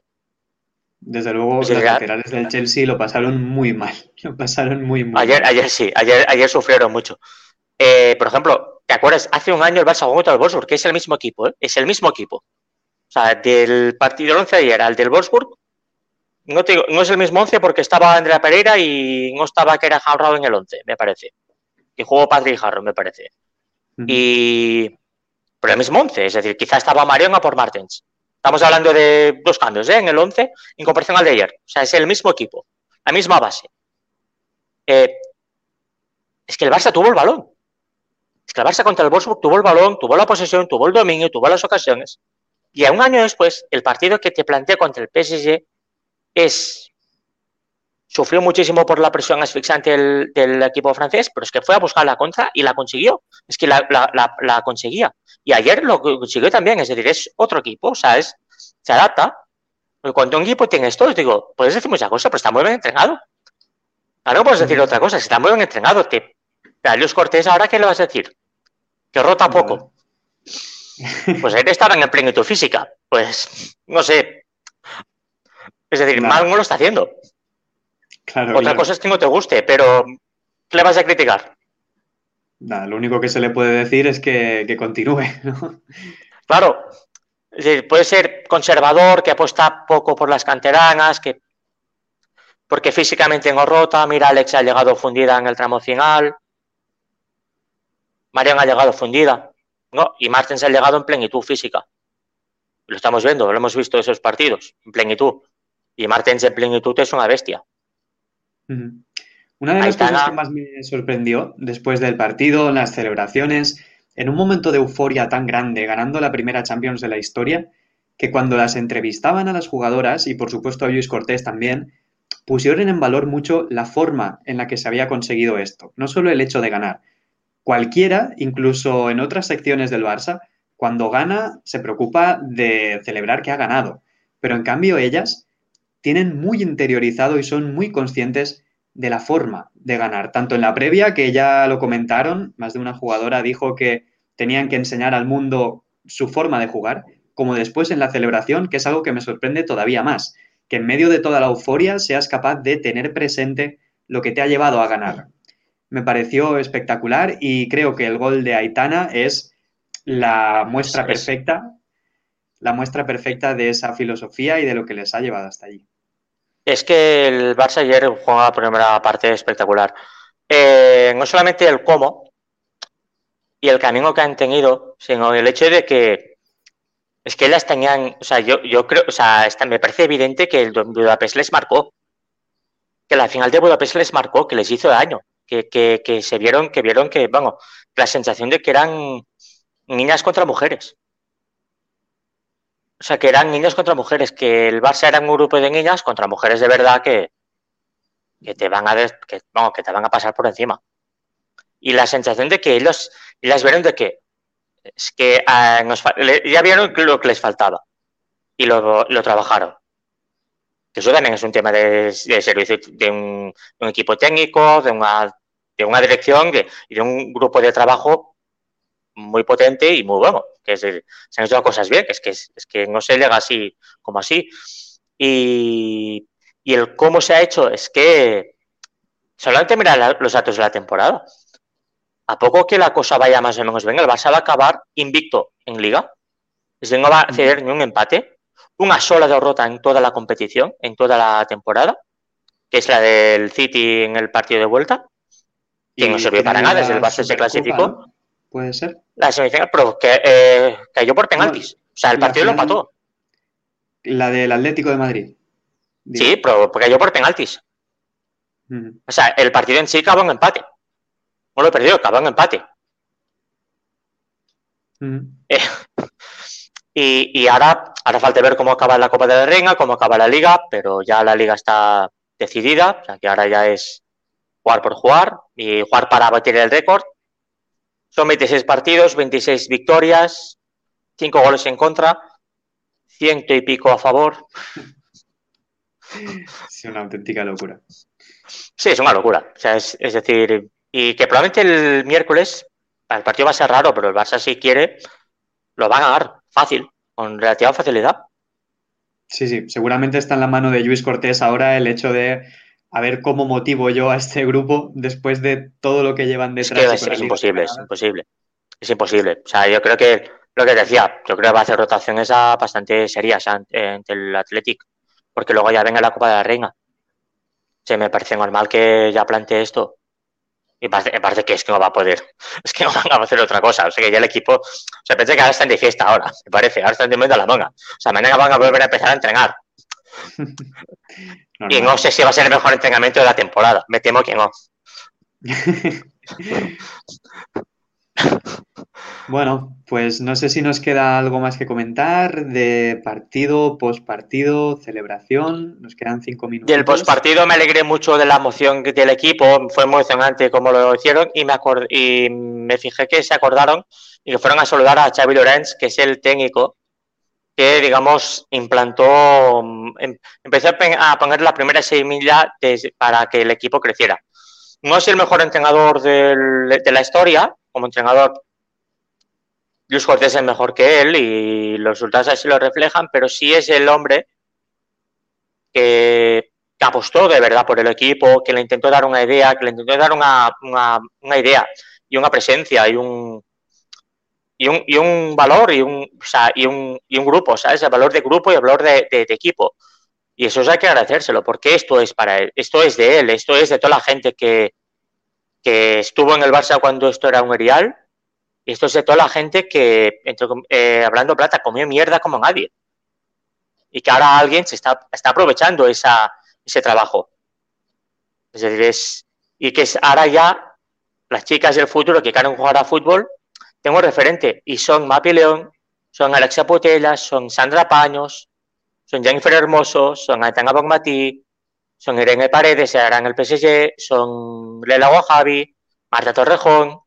Desde luego, pues los laterales del Chelsea lo pasaron muy mal. *laughs* Lo pasaron muy mal. Ayer, ayer sí, ayer, ayer sufrieron mucho. Eh, por ejemplo, ¿te acuerdas? Hace un año el Barça jugó contra el Wolfsburg, que es el mismo equipo, ¿eh? Es el mismo equipo. O sea, del partido 11 de ayer al del Wolfsburg, no, no es el mismo 11 porque estaba Andrea Pereira y no estaba que era Jarro en el 11, me parece. Y jugó Patrick Jarro, me parece. Y. Pero el mismo 11, es decir, quizá estaba Mariona por Martens. Estamos hablando de dos cambios ¿eh? en el 11 en comparación al de ayer. O sea, es el mismo equipo, la misma base. Eh, es que el Barça tuvo el balón. Es que el Barça contra el Wolfsburg tuvo el balón, tuvo la posesión, tuvo el dominio, tuvo las ocasiones. Y a un año después, el partido que te plantea contra el PSG es. Sufrió muchísimo por la presión asfixiante del, equipo francés, pero es que fue a buscar la contra y la consiguió. Es que la, la, conseguía. Y ayer lo consiguió también, es decir, es otro equipo, o sea, es, se adapta. Cuando un equipo tiene esto, digo, puedes decir muchas cosas, pero está muy bien entrenado. Ahora no puedes decir otra cosa, está muy bien entrenado. Te, Luis Cortés, ¿ahora qué le vas a decir? Que rota poco. Pues él estaba en el plenitud física. Pues, no sé. Es decir, mal no lo está haciendo. Otra cosa es que no te guste, pero ¿qué le vas a criticar? Nada, lo único que se le puede decir es que, continúe. Claro. Es decir, puede ser conservador, que apuesta poco por las canteranas, que porque físicamente no rota. Mira, Alex ha llegado fundida en el tramo final. Marian ha llegado fundida. No, y Martens ha llegado en plenitud física. Lo estamos viendo, lo hemos visto esos partidos, en plenitud. Y Martens en plenitud es una bestia. Una de las cosas que más me sorprendió después del partido, en las celebraciones, en un momento de euforia tan grande, ganando la primera Champions de la historia, que cuando las entrevistaban a las jugadoras, y por supuesto a Luis Cortés también, pusieron en valor mucho la forma en la que se había conseguido esto, no solo el hecho de ganar. Cualquiera, incluso en otras secciones del Barça, cuando gana se preocupa de celebrar que ha ganado, pero en cambio ellas tienen muy interiorizado y son muy conscientes de la forma de ganar, tanto en la previa, que ya lo comentaron, más de una jugadora dijo que tenían que enseñar al mundo su forma de jugar, como después en la celebración, que es algo que me sorprende todavía más, que en medio de toda la euforia seas capaz de tener presente lo que te ha llevado a ganar. Me pareció espectacular y creo que el gol de Aitana es la muestra perfecta, la muestra perfecta de esa filosofía y de lo que les ha llevado hasta allí. Es que el Barça ayer jugó la primera parte espectacular. Eh, no solamente el cómo y el camino que han tenido, sino el hecho de que es que ellas tenían, o sea, yo, yo creo, o sea, me parece evidente que el Budapest les marcó, que la final de Budapest les marcó, que les hizo daño, que, que, que se vieron, que vieron que, bueno, la sensación de que eran niñas contra mujeres. O sea, que eran niños contra mujeres, que el Barça era un grupo de niñas contra mujeres de verdad que, que te van a que, que te van a pasar por encima. Y la sensación de que ellos las vieron de que es que ah, ya vieron lo que les faltaba y lo, lo trabajaron. Que eso también es un tema de, servicio de un, equipo técnico, de una, de una dirección y de un grupo de trabajo muy potente y muy bueno. Que se han hecho cosas bien, que es que, es que no se llega así como así. Y, y el cómo se ha hecho es que solamente mira los datos de la temporada. A poco que la cosa vaya más o menos bien, el Barça va a acabar invicto en Liga. Es decir, no va a ceder ni un empate. Una sola derrota en toda la competición, en toda la temporada, que es la del City en el partido de vuelta. Y, no sirvió para nada, desde el Barça se clasificó. Puede ser. La semifinal, pero que eh, cayó por penaltis. o sea, el partido lo empató. La del Atlético de Madrid. Sí, pero cayó por penaltis. O sea, el partido en sí acabó en empate. No lo he perdido, acabó en empate. Eh, y, ahora, ahora falta ver cómo acaba la Copa de la Reina, cómo acaba la Liga, pero ya la Liga está decidida, o sea que ahora ya es jugar por jugar y jugar para batir el récord son 26 partidos, 26 victorias, 5 goles en contra, ciento y pico a favor. Es una auténtica locura. Sí, es una locura. O sea, es, decir, y que probablemente el miércoles el partido va a ser raro, pero el Barça si quiere lo va a ganar fácil, con relativa facilidad. Sí, sí, seguramente está en la mano de Luis Cortés ahora el hecho de a ver cómo motivo yo a este grupo después de todo lo que llevan detrás. Es, es imposible, es imposible. Es imposible. O sea, yo creo que lo que decía, yo creo que va a hacer rotaciones bastante serias ante el Athletic, porque luego ya venga la Copa de la Reina. Se me parece normal que ya plantee esto. Y parece que es que no va a poder. *laughs* Es que no van a hacer otra cosa. O sea, que ya el equipo. O sea, pensé que ahora están de fiesta ahora. Me parece. Ahora están de a la manga. O sea, mañana van a volver a empezar a entrenar. *laughs* y no sé si va a ser el mejor entrenamiento de la temporada. Me temo que no. *laughs* *laughs* bueno, pues no sé si nos queda algo más que comentar de partido, postpartido, celebración. Nos quedan cinco minutos. Del postpartido me alegré mucho de la emoción del equipo. Fue emocionante como lo hicieron y me, y me fijé que se acordaron y que fueron a saludar a Xavi Lorenz, que es el técnico que, digamos, implantó, em, empezó a poner la primera semilla para que el equipo creciera. No es el mejor entrenador de la historia, como entrenador, Luis Cortés es mejor que él y los resultados así lo reflejan, pero sí es el hombre que, apostó de verdad por el equipo, que le intentó dar una idea, que le intentó dar una, idea y una presencia y un, y un, y un valor y un, o sea, y un, y un grupo, ¿sabes? El valor de grupo y el valor de, equipo. Y eso hay que agradecérselo, porque esto es para él, esto es de él, esto es de toda la gente que, que estuvo en el Barça cuando esto era un erial, y esto es de toda la gente que, entre, eh, hablando plata, comió mierda como nadie. Y que ahora alguien se está, está aprovechando esa, ese trabajo. Es decir, es, y que ahora ya las chicas del futuro que quieren jugar a fútbol tengo referente y son Mapi León son Alexia Putellas, son Sandra Paños, son Jennifer Hermoso, son Aitana Bogmatí, son Irene Paredes, ahora en el PSG, son Lela Guajavi, Marta Torrejón,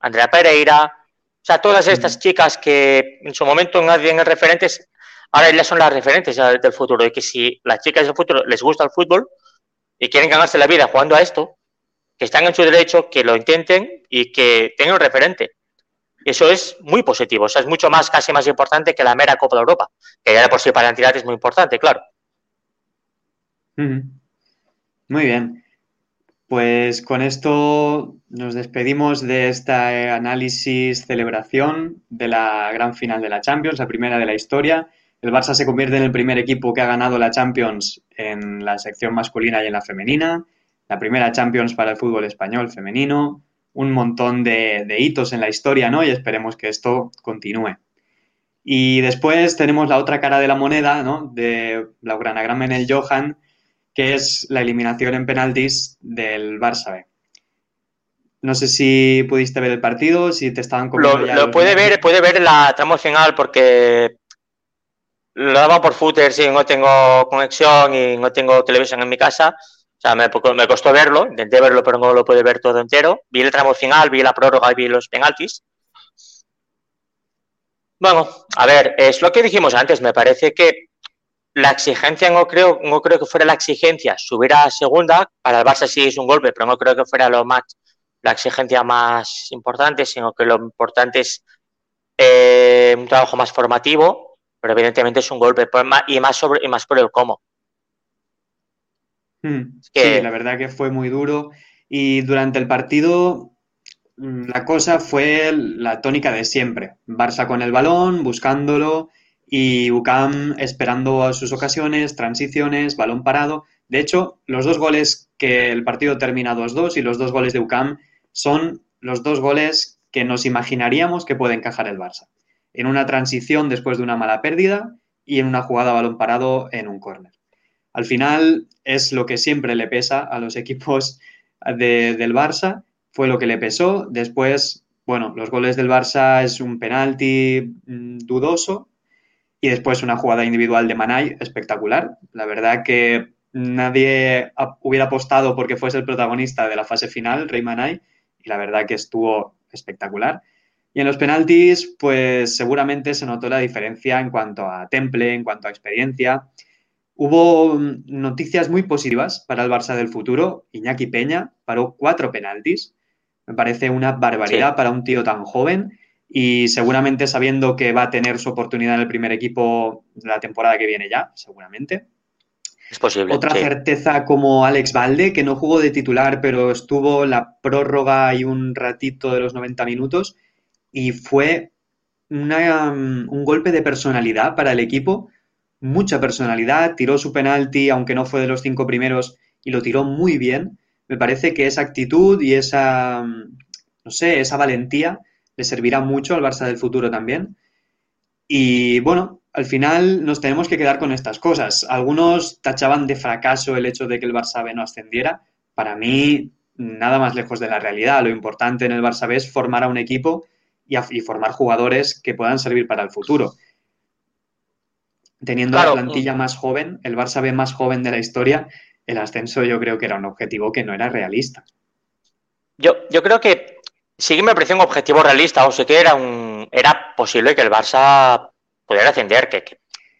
Andrea Pereira, o sea, todas estas chicas que en su momento nadie en referentes, ahora ya son las referentes del futuro. Y que si las chicas del futuro les gusta el fútbol y quieren ganarse la vida jugando a esto, que están en su derecho, que lo intenten y que tengan un referente. Eso es muy positivo, o sea, es mucho más, casi más importante que la mera Copa de Europa, que ya por sí para la entidad es muy importante, claro. Muy bien. Pues con esto nos despedimos de esta análisis, celebración de la gran final de la Champions, la primera de la historia. El Barça se convierte en el primer equipo que ha ganado la Champions en la sección masculina y en la femenina. La primera Champions para el fútbol español femenino. Un montón de, hitos en la historia, ¿no? Y esperemos que esto continúe. Y después tenemos la otra cara de la moneda, ¿no? De Laurana Menel Johan, que es la eliminación en penaltis del Barça B. No sé si pudiste ver el partido, si te estaban comiendo Lo, lo puede ver, puede ver la tramo final porque lo daba por footer, sí, no tengo conexión y no tengo televisión en mi casa. O sea, me, me costó verlo, intenté verlo, pero no lo pude ver todo entero. Vi el tramo final, vi la prórroga y vi los penaltis. Bueno, a ver, es lo que dijimos antes. Me parece que la exigencia no creo, no creo que fuera la exigencia subir a segunda. Para el Barça sí es un golpe, pero no creo que fuera lo más, la exigencia más importante, sino que lo importante es eh, un trabajo más formativo, pero evidentemente es un golpe y más sobre y más por el cómo. Hmm. Sí, la verdad que fue muy duro y durante el partido mm, la cosa fue la tónica de siempre. Barça con el balón, buscándolo y UCAM esperando a sus ocasiones, transiciones, balón parado. De hecho, los dos goles que el partido termina 2-2 y los dos goles de UCAM son los dos goles que nos imaginaríamos que puede encajar el Barça. En una transición después de una mala pérdida y en una jugada balón parado en un córner. Al final es lo que siempre le pesa a los *laughs* equipos del Barça, fue lo que le pesó. Después, bueno, los goles del Barça es un penalti mm, dudoso, y después una jugada individual de Manay espectacular. La verdad que nadie hubiera apostado porque fuese el protagonista de la fase final, Rey Manay, y la verdad que estuvo espectacular. Y en los penaltis, pues seguramente se notó la diferencia en cuanto a temple, en cuanto a experiencia. Hubo noticias muy positivas para el Barça del futuro. Iñaki Peña paró cuatro penaltis. Me parece una barbaridad para un tío tan joven y seguramente sabiendo que va a tener su oportunidad en el primer equipo la temporada que viene ya, seguramente. Es posible. Otra certeza como Alex Valde, que no jugó de titular, pero estuvo la prórroga y un ratito de los 90 minutos y fue un golpe de personalidad para el equipo, mucha personalidad, tiró su penalti, aunque no fue de los cinco primeros, y lo tiró muy bien. Me parece que esa actitud y esa, no sé, esa valentía le servirá mucho al Barça del futuro también. Y bueno, al final nos tenemos que quedar con estas cosas. Algunos tachaban de fracaso el hecho de que el Barça B no ascendiera. Para mí, nada más lejos de la realidad. Lo importante en el Barça B es formar a un equipo y, formar jugadores que puedan servir para el futuro. Teniendo la plantilla más joven, el Barça B más joven de la historia, el ascenso yo creo que era un objetivo que no era realista. Yo, yo creo que sí que me pareció un objetivo realista, o sea que era un era posible que el Barça pudiera ascender, que,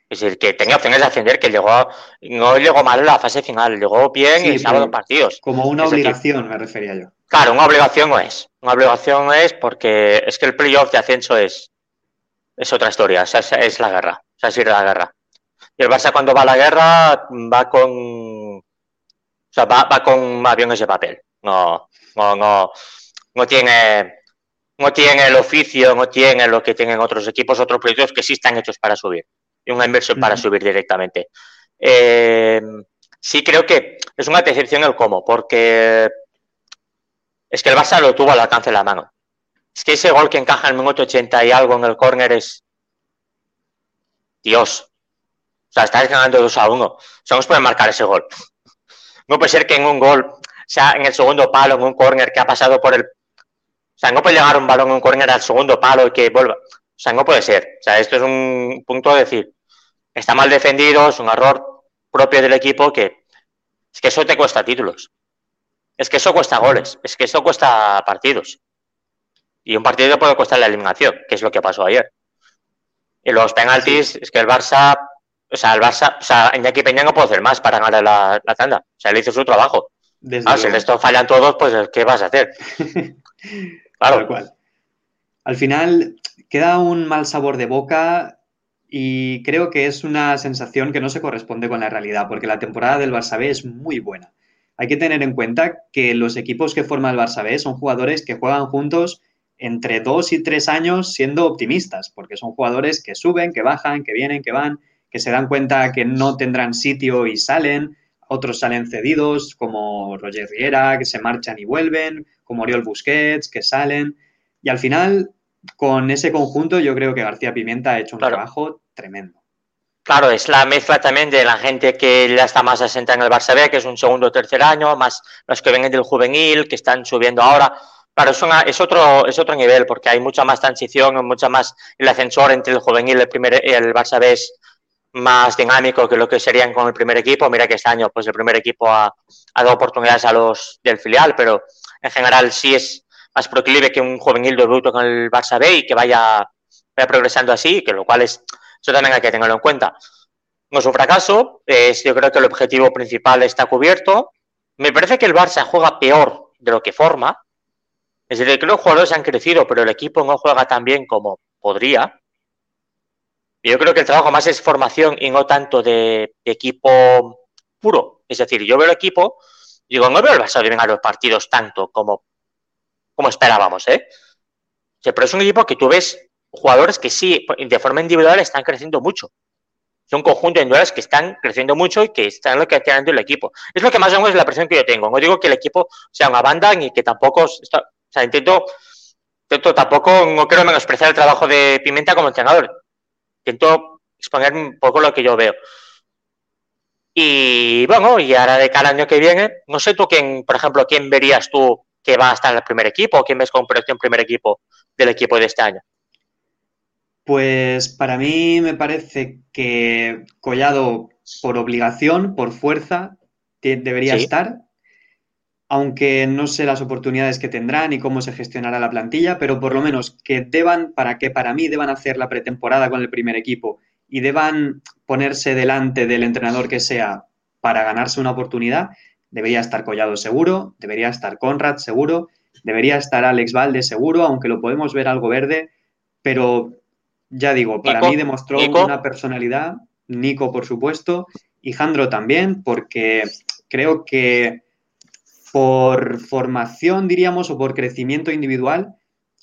es decir, que tenía opciones de ascender, que llegó no llegó mal en la fase final, llegó bien y sábado partidos. Como una obligación, me refería yo. Claro, una obligación no es. Una obligación es porque es que el playoff de ascenso es, es otra historia, o sea, es, la guerra, o sea, es ir a la guerra. Y el Barça cuando va a la guerra va con o sea, va, va con aviones de papel. No, no, no, no tiene, no tiene el oficio, no tiene lo que tienen otros equipos, otros proyectos que sí están hechos para subir y una inversión para subir directamente. Eh, sí creo que es una decepción el cómo, porque es que el Barça lo tuvo al alcance de la mano. Es que ese gol que encaja en el minuto 80 y algo en el córner es... Dios. O sea, estás ganando 2 a 1. O sea, no se puede marcar ese gol. No puede ser que en un gol, o sea, en el segundo palo, en un córner que ha pasado por el o sea, no puede llegar un balón en un córner al segundo palo y que vuelva. O sea, no puede ser. O sea, esto es un punto de decir, está mal defendido, es un error propio del equipo que es que eso te cuesta títulos. Es que eso cuesta goles, es que eso cuesta partidos. Y un partido puede costar la eliminación, que es lo que pasó ayer. Y los penaltis, es que el Barça, o sea, el Barça, o sea, Iñaki Peña no puede hacer más para ganar la, la tanda. O sea, él hizo su trabajo. ah, si esto fallan todos, pues ¿qué vas a hacer? *laughs* claro. Tal cual. Al final queda un mal sabor de boca y creo que es una sensación que no se corresponde con la realidad, porque la temporada del Barça B es muy buena. Hay que tener en cuenta que los equipos que forma el Barça B son jugadores que juegan juntos entre dos y tres años siendo optimistas, porque son jugadores que suben, que bajan, que vienen, que van, que se dan cuenta que no tendrán sitio y salen, otros salen cedidos, como Roger Riera, que se marchan y vuelven, como Oriol Busquets, que salen. Y al final, con ese conjunto, yo creo que García Pimienta ha hecho un trabajo tremendo. Claro, es la mezcla también de la gente que ya está más asentada en el Barça B, que es un segundo o tercer año, más los que vengan del juvenil, que están subiendo ahora. Claro, es, es, otro, es otro nivel, porque hay mucha más transición, mucha más el ascensor entre el juvenil y el, primer, el Barça B es más dinámico que lo que serían con el primer equipo. Mira que este año pues el primer equipo ha, dado oportunidades a los del filial, pero en general sí es más proclive que un juvenil bruto con el Barça B y que vaya, vaya progresando así, que lo cual es, eso también hay que tenerlo en cuenta. No es un fracaso, es, yo creo que el objetivo principal está cubierto. Me parece que el Barça juega peor de lo que forma, es decir, que los jugadores han crecido, pero el equipo no juega tan bien como podría. Yo creo que el trabajo más es formación y no tanto de, equipo puro. Es decir, yo veo el equipo, digo, no veo el Barça de a los partidos tanto como, como esperábamos, ¿eh? pero es un equipo que tú ves jugadores que sí, de forma individual, están creciendo mucho. Es un conjunto de individuales que están creciendo mucho y que están lo que está el equipo. Es lo que más o menos es la presión que yo tengo. No digo que el equipo sea una banda ni que tampoco está, o sea, intento, intento tampoco, no quiero menospreciar el trabajo de Pimenta como entrenador. Intento exponer un poco lo que yo veo. Y bueno, y ahora de cada año que viene, no sé tú quién, por ejemplo, quién verías tú que va a estar en el primer equipo o quién ves con proyección primer equipo del equipo de este año. Pues para mí me parece que Collado, por obligación, por fuerza, debería estar aunque no sé las oportunidades que tendrán y cómo se gestionará la plantilla, pero por lo menos que deban, para que para mí deban hacer la pretemporada con el primer equipo y deban ponerse delante del entrenador que sea para ganarse una oportunidad, debería estar Collado seguro, debería estar Conrad seguro, debería estar Alex Valde seguro, aunque lo podemos ver algo verde, pero ya digo, para mí demostró una personalidad, Nico por supuesto, y Jandro también, porque creo que por formación, diríamos, o por crecimiento individual,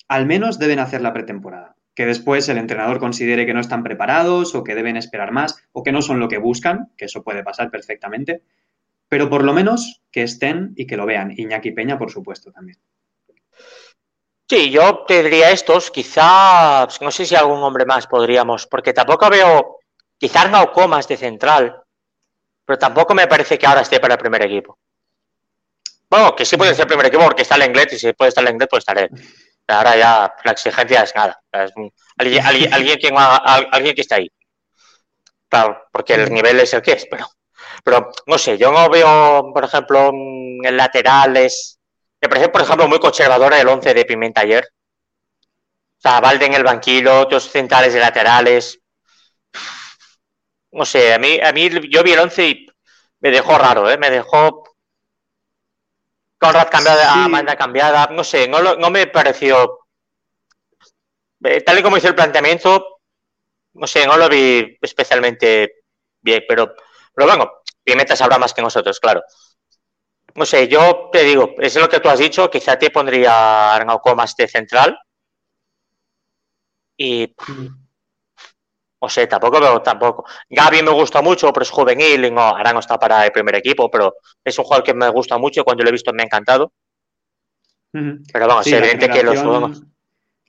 al menos deben hacer la pretemporada. Que después el entrenador considere que no están preparados o que deben esperar más o que no son lo que buscan, que eso puede pasar perfectamente, pero por lo menos que estén y que lo vean. Iñaki Peña, por supuesto, también. Sí, yo te diría estos, quizá, no sé si algún hombre más podríamos, porque tampoco veo, quizá no Comas de central, pero tampoco me parece que ahora esté para el primer equipo. Bueno, que sí puede ser el primer equipo porque está el inglés y si puede estar el inglés, pues estaré. Ahora ya la exigencia es nada. *laughs* alguien, alguien, que, alguien que está ahí. Claro, porque el nivel es el que es, pero, pero no sé, yo no veo, por ejemplo, en laterales. Me parece, por ejemplo, muy conservadora el 11 de Pimenta ayer. O sea, Valde en el banquillo, otros centrales y laterales. No sé, a mí, a mí yo vi el 11 y me dejó raro, ¿eh? Me dejó Conrad cambiada, Amanda cambiada, no sé, no, no me pareció. Eh, tal y como hizo el planteamiento, no sé, no lo vi especialmente bien, pero, pero bueno, Pimenta sabrá más que nosotros, claro. No sé, yo te digo, es lo que tú has dicho, quizá te pondría Arnau Comas de central. Y o sea, tampoco veo tampoco. Gaby me gusta mucho, pero es juvenil y no, ahora no está para el primer equipo, pero es un jugador que me gusta mucho cuando lo he visto me ha encantado. Pero vamos, es evidente que los juegos.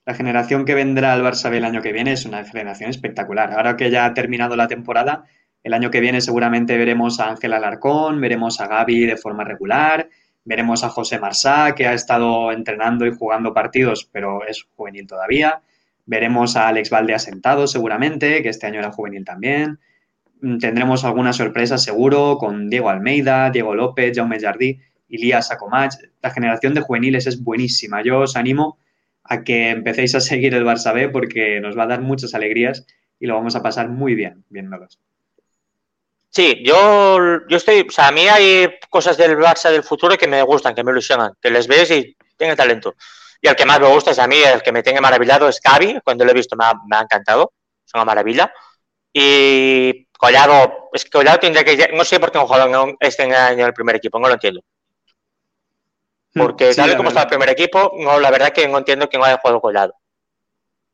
La generación que vendrá al Barça el año que viene es una generación espectacular. Ahora que ya ha terminado la temporada, el año que viene seguramente veremos a Ángel Alarcón, veremos a Gaby de forma regular, veremos a José Marsá, que ha estado entrenando y jugando partidos, pero es juvenil todavía Veremos a Alex Valde asentado seguramente, que este año era juvenil también. Mm, tendremos alguna sorpresa seguro con Diego Almeida, Diego López, Jaume Jardí, Ilías Sacomach. La generación de juveniles es buenísima. Yo os animo a que empecéis a seguir el Barça B porque nos va a dar muchas alegrías y lo vamos a pasar muy bien viéndolos. Sí, yo, yo estoy, o sea, a mí hay cosas del Barça del futuro que me gustan, que me ilusionan, que les ves y tienen talento. Y el que más me gusta es a mí, el que me tiene maravillado es Cavi, cuando lo he visto me ha, me ha encantado, es una maravilla. Y Collado, es que Collado tendría que, no sé por qué no juega este año el primer equipo, no lo entiendo. Hmm, Porque sí, tal y como está el primer equipo, no, la verdad que no entiendo que no haya jugado Collado.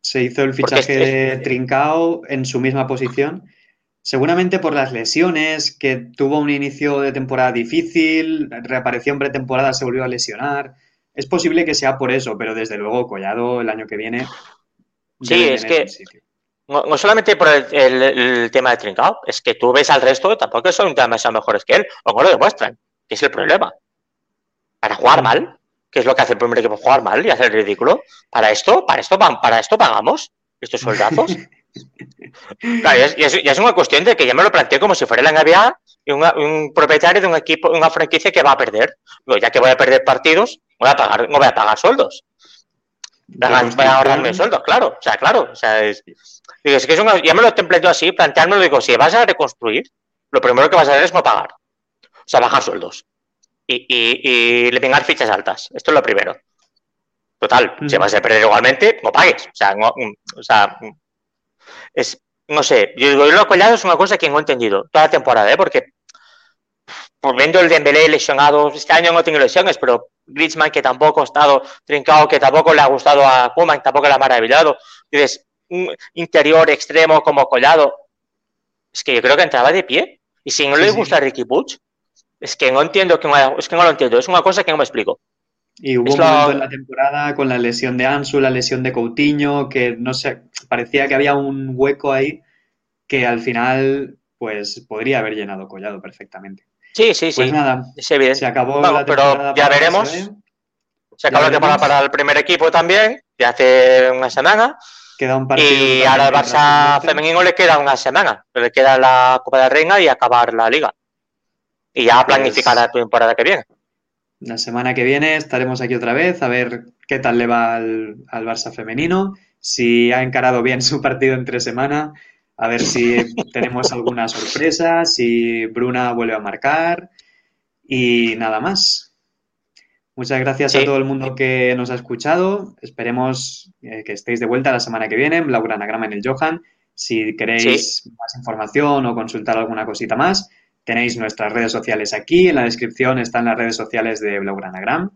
Se hizo el fichaje de Trincao en su misma posición Seguramente por las lesiones, que tuvo un inicio de temporada difícil, reapareció en pretemporada, se volvió a lesionar. Es posible que sea por eso, pero desde luego Collado el año que viene. Sí, es que no, no, solamente por el, el, el, tema de Trincao, es que tú ves al resto, tampoco son demasiado mejores que él, o no lo demuestran, que es el problema. Para jugar mal, que es lo que hace el primer equipo, jugar mal y hacer el ridículo. Para esto, para esto, para esto pagamos estos soldazos. *laughs* Claro, y es, y es, una cuestión de que ya me lo planteé como si fuera la NBA y una, un propietario de un equipo, una franquicia que va a perder. Digo, ya que voy a perder partidos, voy a pagar, no voy a pagar sueldos. Voy a, voy a ahorrarme sueldos, claro. O sea, claro. O sea, es, digo, es que es una, ya me lo he planteado así, planteármelo, digo, si vas a reconstruir, lo primero que vas a hacer es no pagar. O sea, bajar sueldos. Y, y, y le vengar fichas altas. Esto es lo primero. Total, mm. si vas a perder igualmente, no pagues. O sea, no, o sea es, no sé, yo digo, lo collado es una cosa que no he entendido toda la temporada, ¿eh? porque por viendo el Dembélé lesionado, este año no tiene lesiones, pero Griezmann que tampoco ha estado trincado, que tampoco le ha gustado a Koeman, tampoco le ha maravillado, dices, un interior extremo como Collado, es que yo creo que entraba de pie, y si no sí, le gusta sí. a Ricky Butch, es que no entiendo, que no, es que no lo entiendo, es una cosa que no me explico. Y hubo es un momento en la temporada con la lesión de Ansu, la lesión de Coutinho, que no sé, parecía que había un hueco ahí que al final pues podría haber llenado Collado perfectamente. Sí, sí, pues sí. nada, es evidente. se acabó la pero ya veremos. Se, se acabó la temporada para el primer equipo también, ya hace una semana. Queda un partido. Y ahora al Barça femenino le queda una semana. Le queda la Copa de Reina y acabar la liga. Y ya planificar pues... la temporada que viene. La semana que viene estaremos aquí otra vez a ver qué tal le va al, al, Barça femenino, si ha encarado bien *laughs* su partido entre semana, a ver si tenemos alguna sorpresa, si Bruna vuelve a marcar y nada más. Muchas gracias sí. a todo el mundo que nos ha escuchado. Esperemos eh, que estéis de vuelta la semana que viene. Laura Anagrama en el Johan. Si queréis sí. más información o consultar alguna cosita más, Tenéis nuestras redes sociales aquí, en la descripción están las redes sociales de Blaugranagram.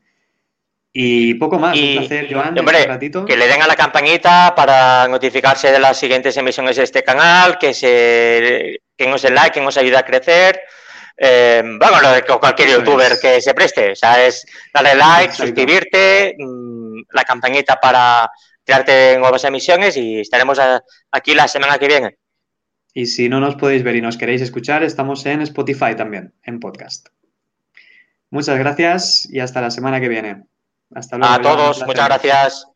Y poco más, y, un placer, Joan. Hombre, ratito. que le den a la campanita para notificarse de las siguientes emisiones de este canal, que se que nos den like, que nos ayude a crecer. Eh, bueno, lo de cualquier Eso youtuber es. que se preste, o sea, es darle like, Exacto. suscribirte, mmm, la campanita para crearte nuevas emisiones y estaremos aquí la semana que viene. Y si no nos podéis ver y nos queréis escuchar, estamos en Spotify también, en podcast. Muchas gracias y hasta la semana que viene. Hasta luego. A todos, muchas gracias.